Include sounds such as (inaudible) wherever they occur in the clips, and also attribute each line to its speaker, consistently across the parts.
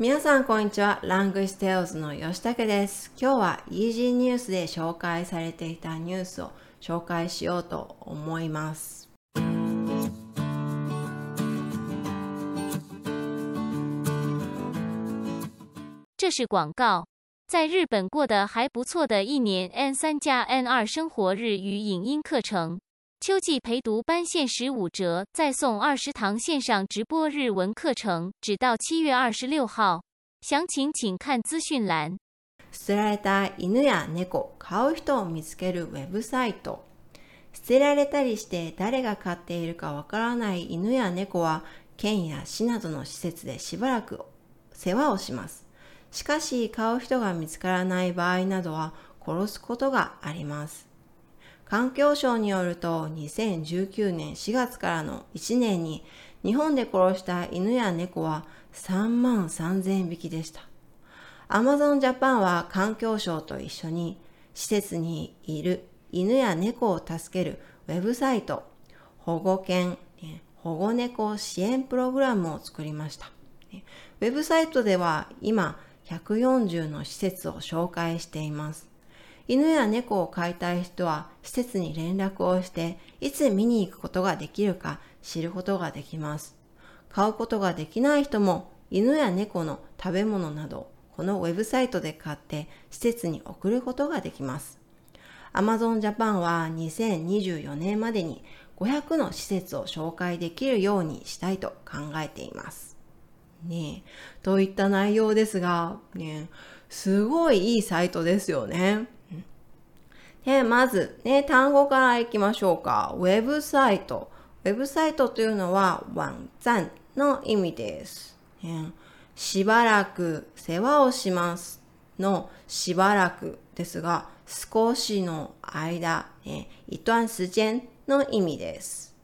Speaker 1: 皆さんこんにちは。ラングステオズの吉武です。今日は EG ニュースで紹介されていたニュースを紹介しようと思います。
Speaker 2: 这是广告。在日本过得还不错的一年 N 三加 N 二生活日语影音课程。秋季陪读班限时五折，再送二十堂线上直播日文课程，直到七月二十六号。详情请看资讯栏。
Speaker 1: 捨てられた犬や猫、飼う人を見つけるウェブサイト。捨てられたりして誰が飼っているかわからない犬や猫は、県や市などの施設でしばらく世話をします。しかし、飼う人が見つからない場合などは、殺すことがあります。環境省によると2019年4月からの1年に日本で殺した犬や猫は3万3000匹でした。アマゾンジャパンは環境省と一緒に施設にいる犬や猫を助けるウェブサイト保護犬保護猫支援プログラムを作りました。ウェブサイトでは今140の施設を紹介しています。犬や猫を飼いたい人は施設に連絡をしていつ見に行くことができるか知ることができます。買うことができない人も犬や猫の食べ物などこのウェブサイトで買って施設に送ることができます。Amazon Japan は2024年までに500の施設を紹介できるようにしたいと考えています。ねえ、といった内容ですが、ね、すごいいいサイトですよね。で、まず、ね、単語からいきましょうか。ウェブサイト。ウェブサイトというのは、ワンザンの意味です。しばらく世話をしますのしばらくですが、少しの間、ね、一段時間の意味です。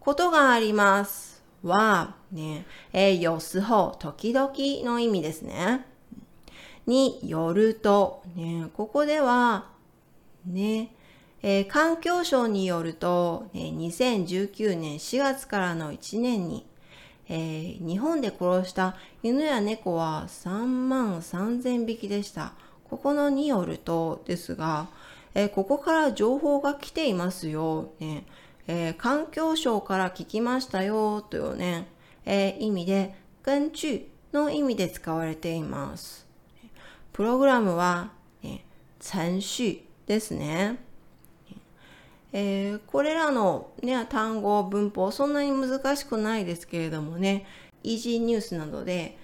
Speaker 1: ことがありますは、ね、え、よすほ、時々の意味ですね。によると、ね、ここでは、ね。えー、環境省によると、えー、2019年4月からの1年に、えー、日本で殺した犬や猫は3万3000匹でした。ここのによるとですが、えー、ここから情報が来ていますよ。ねえー、環境省から聞きましたよというね、え、意味で、根据の意味で使われています。プログラムは、ね、程序ですね。えー、これらの、ね、単語、文法、そんなに難しくないですけれどもね、イージーニュースなどで、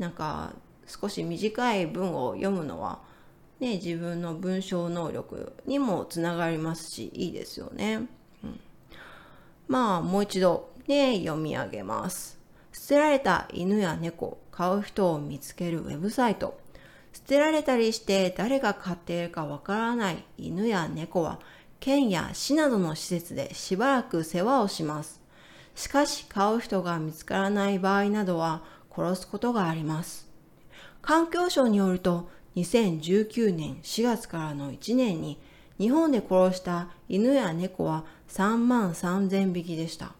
Speaker 1: なんか少し短い文を読むのは、ね、自分の文章能力にもつながりますし、いいですよね。うん、まあ、もう一度、ね、読み上げます。捨てられた犬や猫、飼う人を見つけるウェブサイト。捨てられたりして誰が飼っているかわからない犬や猫は県や市などの施設でしばらく世話をします。しかし飼う人が見つからない場合などは殺すことがあります。環境省によると2019年4月からの1年に日本で殺した犬や猫は3万3000匹でした。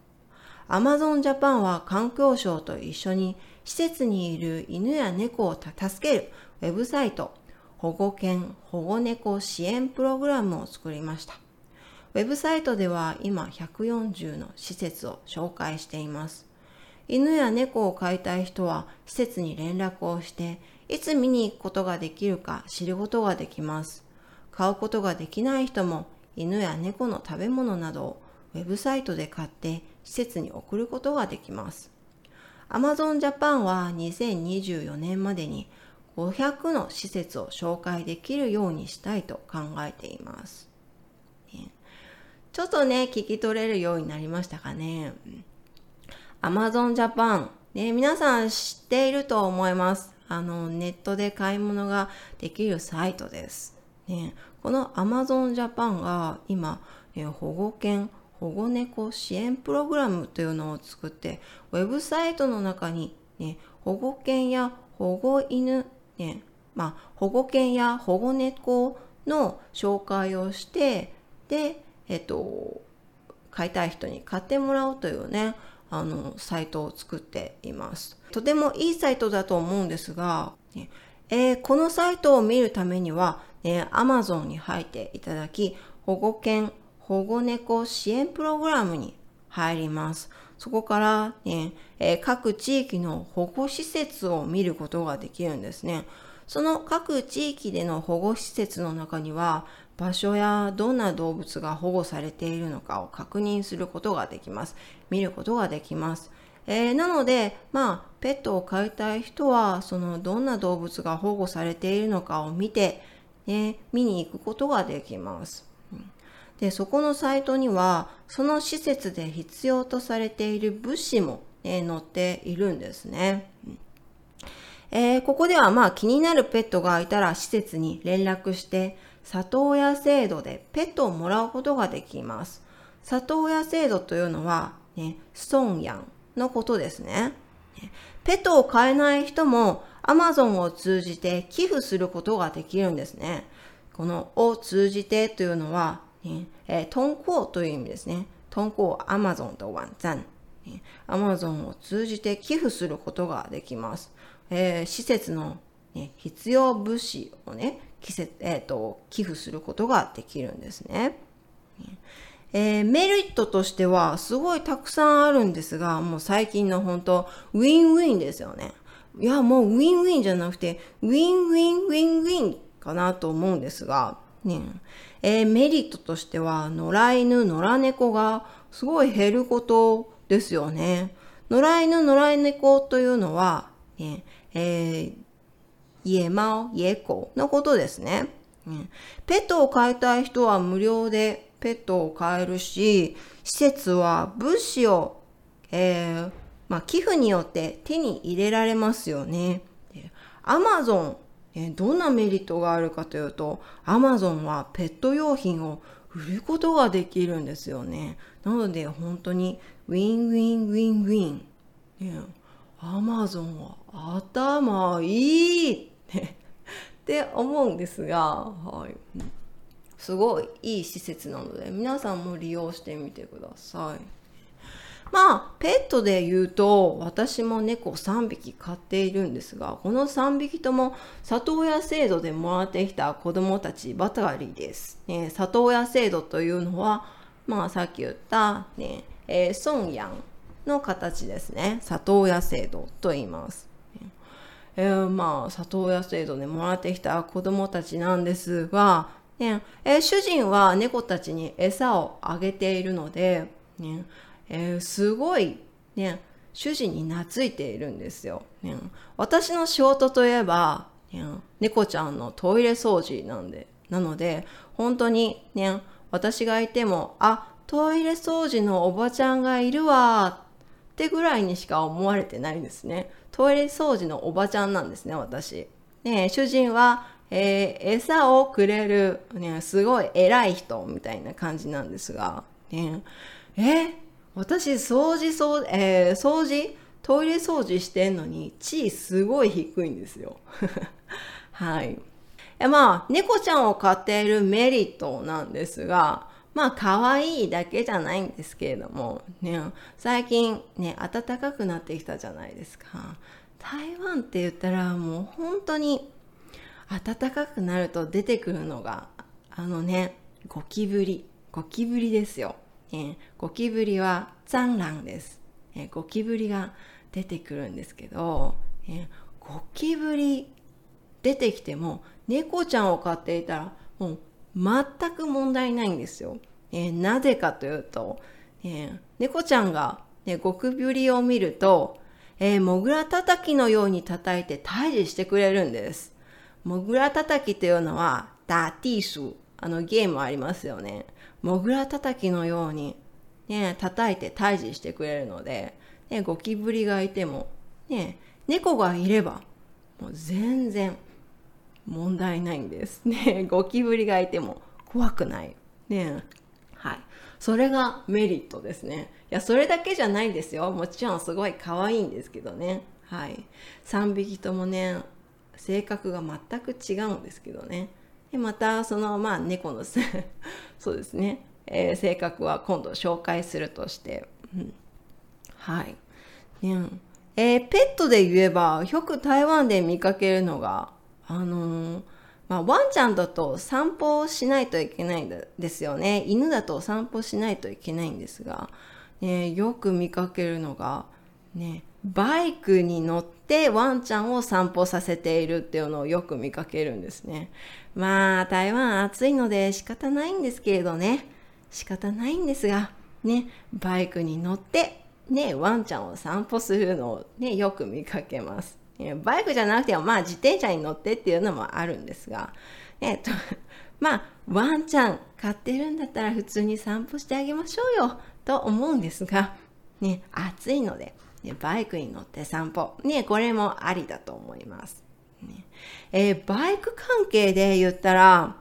Speaker 1: アマゾンジャパンは環境省と一緒に施設にいる犬や猫を助けるウェブサイト保護犬保護猫支援プログラムを作りました。ウェブサイトでは今140の施設を紹介しています。犬や猫を飼いたい人は施設に連絡をしていつ見に行くことができるか知ることができます。買うことができない人も犬や猫の食べ物などをウェブサイトで買って施設に送ることができます。Amazon Japan は2024年までに500の施設を紹介できるようにしたいと考えています。ちょっとね、聞き取れるようになりましたかね。Amazon Japan、ね、皆さん知っていると思います。あの、ネットで買い物ができるサイトです。ね、この Amazon Japan が今、保護犬、保護猫支援プログラムというのを作って、ウェブサイトの中に、ね、保護犬や保護犬ね、まあ、保護犬や保護猫の紹介をして、で、えっと、飼いたい人に買ってもらおうというね、あの、サイトを作っています。とてもいいサイトだと思うんですが、ねえー、このサイトを見るためには、ね、Amazon に入っていただき、保護犬、保護猫支援プログラムに入ります。そこからね、え、各地域の保護施設を見ることができるんですね。その各地域での保護施設の中には、場所やどんな動物が保護されているのかを確認することができます。見ることができます。えー、なので、まあ、ペットを飼いたい人は、そのどんな動物が保護されているのかを見て、ね、見に行くことができます。で、そこのサイトには、その施設で必要とされている物資も、ね、載っているんですね。えー、ここではまあ気になるペットがいたら施設に連絡して里親制度でペットをもらうことができます。里親制度というのは、ね、ストンヤンのことですね。ペットを飼えない人も Amazon を通じて寄付することができるんですね。このを通じてというのはね、えー、通行という意味ですね。通行アマゾンとワンザン。アマゾンを通じて寄付することができます。えー、施設の、ね、必要物資をね、季節えーと、寄付することができるんですね。えー、メリットとしてはすごいたくさんあるんですが、もう最近の本当ウィンウィンですよね。いや、もうウィンウィンじゃなくて、ウィンウィンウィンウィンかなと思うんですが、ね、えー、メリットとしては、野良犬、野良猫がすごい減ることですよね。野良犬、野良猫というのは、ね、えー、家猫、家子のことですね。ペットを飼いたい人は無料でペットを飼えるし、施設は物資を、えー、まあ、寄付によって手に入れられますよね。アマゾンえどんなメリットがあるかというと、アマゾンはペット用品を売ることができるんですよね。なので本当にウィンウィンウィンウィン。アマゾンは頭いい (laughs) って思うんですが、はい、すごいいい施設なので皆さんも利用してみてください。まあ、ペットで言うと、私も猫3匹飼っているんですが、この3匹とも里親制度でもらってきた子供たちばかりです。ね、里親制度というのは、まあさっき言った、ね、えー、ソンヤンの形ですね。里親制度と言います。えー、まあ、里親制度でもらってきた子供たちなんですが、ねえー、主人は猫たちに餌をあげているので、ね、えー、すごいね、主人に懐いているんですよ。ね、私の仕事といえば、ね、猫ちゃんのトイレ掃除なんで、なので、本当にね、私がいても、あ、トイレ掃除のおばちゃんがいるわってぐらいにしか思われてないんですね。トイレ掃除のおばちゃんなんですね、私。ね、主人は、えー、餌をくれる、ね、すごい偉い人みたいな感じなんですが、ね、え私、掃除、掃除、えー、掃除？トイレ掃除してんのに、地位すごい低いんですよ。(laughs) はい。まあ、猫ちゃんを飼っているメリットなんですが、まあ、可愛いだけじゃないんですけれども、ね、最近ね、暖かくなってきたじゃないですか。台湾って言ったらもう本当に暖かくなると出てくるのが、あのね、ゴキブリ。ゴキブリですよ。えー、ゴキブリは残卵です、えー、ゴキブリが出てくるんですけど、えー、ゴキブリ出てきても猫ちゃんを飼っていたらもう全く問題ないんですよ。えー、なぜかというと、えー、猫ちゃんが、ね、ゴキブリを見ると、えー、モグラ叩きのように叩いて退治してくれるんです。モグラ叩きというのは、ダーティース、あのゲームありますよね。モグラ叩きのように、ね、叩いて退治してくれるので、ね、ゴキブリがいても、ね、猫がいれば、もう全然問題ないんです。ね、ゴキブリがいても怖くない。ね、はい。それがメリットですね。いや、それだけじゃないんですよ。もちろんすごい可愛いんですけどね。はい。3匹ともね、性格が全く違うんですけどね。でまたそのまあ猫の (laughs) そうですね、えー、性格は今度紹介するとして、うん、はい、ねえー、ペットで言えば、よく台湾で見かけるのが、あのー、まあ、ワンちゃんだと散歩をしないといけないんですよね。犬だと散歩しないといけないんですが、ね、よく見かけるのが、ね、バイクに乗ってワンちゃんを散歩させているっていうのをよく見かけるんですね。まあ、台湾暑いので仕方ないんですけれどね。仕方ないんですが、ね、バイクに乗って、ね、ワンちゃんを散歩するのをね、よく見かけます。バイクじゃなくても、まあ自転車に乗ってっていうのもあるんですが、えっと、(laughs) まあ、ワンちゃん飼ってるんだったら普通に散歩してあげましょうよと思うんですが、ね、暑いので、ね、バイクに乗って散歩。ね、これもありだと思います。ねえー、バイク関係で言ったら、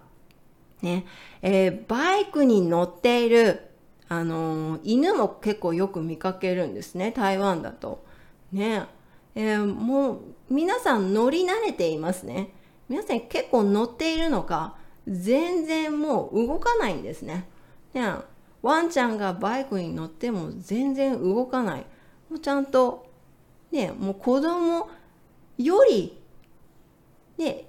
Speaker 1: ね、えー、バイクに乗っている、あのー、犬も結構よく見かけるんですね、台湾だと。ね、えー、もう皆さん乗り慣れていますね。皆さん結構乗っているのか、全然もう動かないんですね。ねワンちゃんがバイクに乗っても全然動かない。もうちゃんと、ね、もう子供より、ね、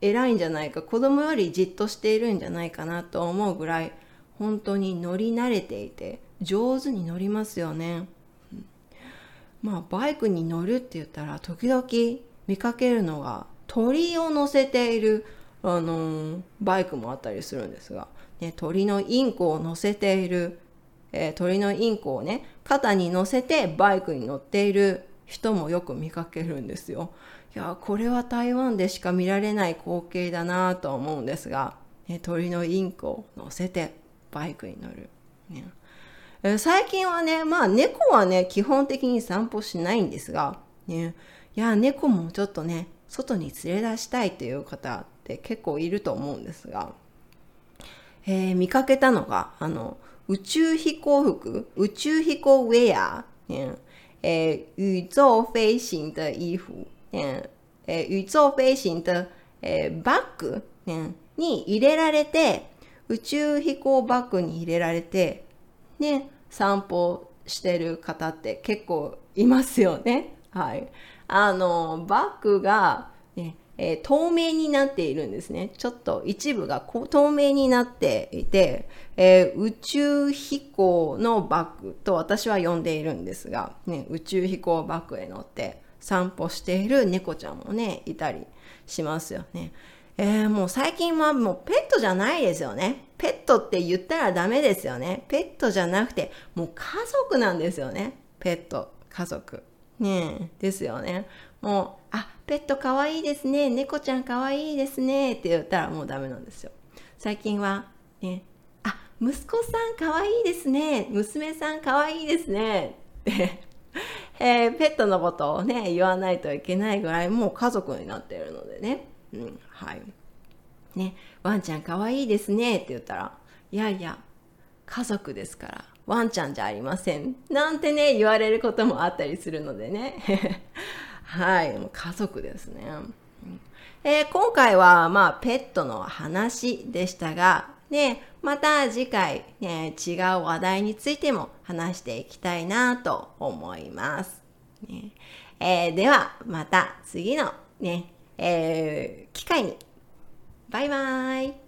Speaker 1: 偉いんじゃないか、子供よりじっとしているんじゃないかなと思うぐらい、本当に乗り慣れていて、上手に乗りますよね。まあ、バイクに乗るって言ったら、時々見かけるのが、鳥を乗せている、あのー、バイクもあったりするんですが、ね、鳥のインコを乗せているえー、鳥のインコをね肩に乗せてバイクに乗っている人もよく見かけるんですよ。いやこれは台湾でしか見られない光景だなと思うんですが、ね、鳥のインコを乗せてバイクに乗る。ね、最近はねまあ猫はね基本的に散歩しないんですが、ね、いや猫もちょっとね外に連れ出したいという方って結構いると思うんですが、えー、見かけたのがあの宇宙飛行服、宇宙飛行 wear，嗯，诶，宇宙飞行的衣服，嗯，え宇宙飛行的、えバッグ、ね、に入れられて、宇宙飛行バッグに入れられて、ね、散歩してる方って結構いますよね。(laughs) はい。あの、バッグが、ね、えー、透明になっているんですね。ちょっと一部が透明になっていて、えー、宇宙飛行のバッグと私は呼んでいるんですが、ね、宇宙飛行バッグへ乗って散歩している猫ちゃんもね、いたりしますよね。えー、もう最近はもうペットじゃないですよね。ペットって言ったらダメですよね。ペットじゃなくて、もう家族なんですよね。ペット、家族。ねえですよね。もう、あ、ペットかわいいですね。猫ちゃんかわいいですね。って言ったらもうダメなんですよ。最近は、ね、あ、息子さんかわいいですね。娘さんかわいいですね。って、えー、ペットのことをね、言わないといけないぐらいもう家族になってるのでね。うん、はい。ね、ワンちゃんかわいいですね。って言ったら、いやいや、家族ですから、ワンちゃんじゃありません。なんてね、言われることもあったりするのでね。(laughs) はい、もう家族ですね。えー、今回は、まあ、ペットの話でしたが、で、また次回、ね、違う話題についても話していきたいなと思います。ねえー、では、また次のね、えー、機会に。バイバイ。